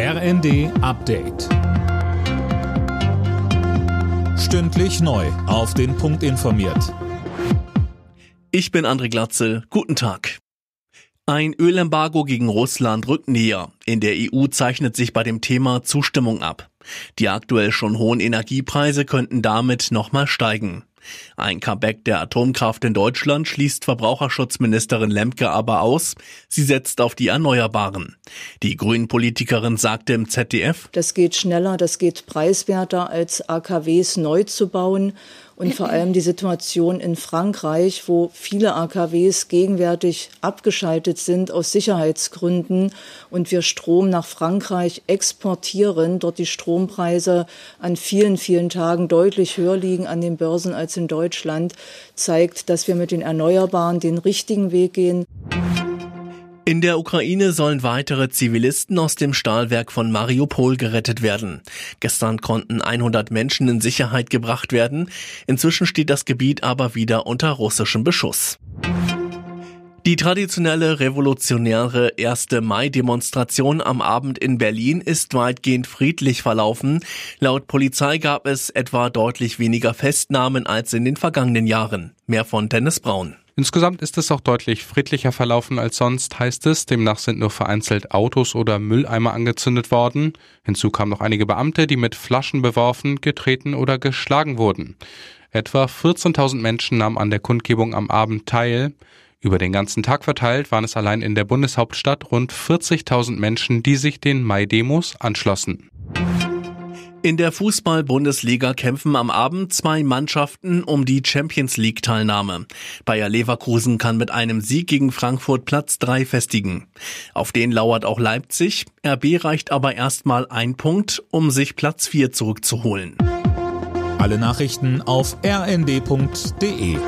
RND Update. Stündlich neu. Auf den Punkt informiert. Ich bin André Glatzel. Guten Tag. Ein Ölembargo gegen Russland rückt näher. In der EU zeichnet sich bei dem Thema Zustimmung ab. Die aktuell schon hohen Energiepreise könnten damit nochmal steigen. Ein Comeback der Atomkraft in Deutschland schließt Verbraucherschutzministerin Lemke aber aus. Sie setzt auf die Erneuerbaren. Die Grünen-Politikerin sagte im ZDF, Das geht schneller, das geht preiswerter als AKWs neu zu bauen. Und vor allem die Situation in Frankreich, wo viele AKWs gegenwärtig abgeschaltet sind aus Sicherheitsgründen und wir Strom nach Frankreich exportieren, dort die Strompreise an vielen, vielen Tagen deutlich höher liegen an den Börsen als in Deutschland, zeigt, dass wir mit den Erneuerbaren den richtigen Weg gehen. In der Ukraine sollen weitere Zivilisten aus dem Stahlwerk von Mariupol gerettet werden. Gestern konnten 100 Menschen in Sicherheit gebracht werden. Inzwischen steht das Gebiet aber wieder unter russischem Beschuss. Die traditionelle revolutionäre 1. Mai-Demonstration am Abend in Berlin ist weitgehend friedlich verlaufen. Laut Polizei gab es etwa deutlich weniger Festnahmen als in den vergangenen Jahren. Mehr von Dennis Braun. Insgesamt ist es auch deutlich friedlicher verlaufen als sonst, heißt es. Demnach sind nur vereinzelt Autos oder Mülleimer angezündet worden. Hinzu kamen noch einige Beamte, die mit Flaschen beworfen, getreten oder geschlagen wurden. Etwa 14.000 Menschen nahmen an der Kundgebung am Abend teil. Über den ganzen Tag verteilt waren es allein in der Bundeshauptstadt rund 40.000 Menschen, die sich den Mai-Demos anschlossen. In der Fußball-Bundesliga kämpfen am Abend zwei Mannschaften um die Champions League-Teilnahme. Bayer Leverkusen kann mit einem Sieg gegen Frankfurt Platz drei festigen. Auf den lauert auch Leipzig. RB reicht aber erstmal ein Punkt, um sich Platz vier zurückzuholen. Alle Nachrichten auf rnd.de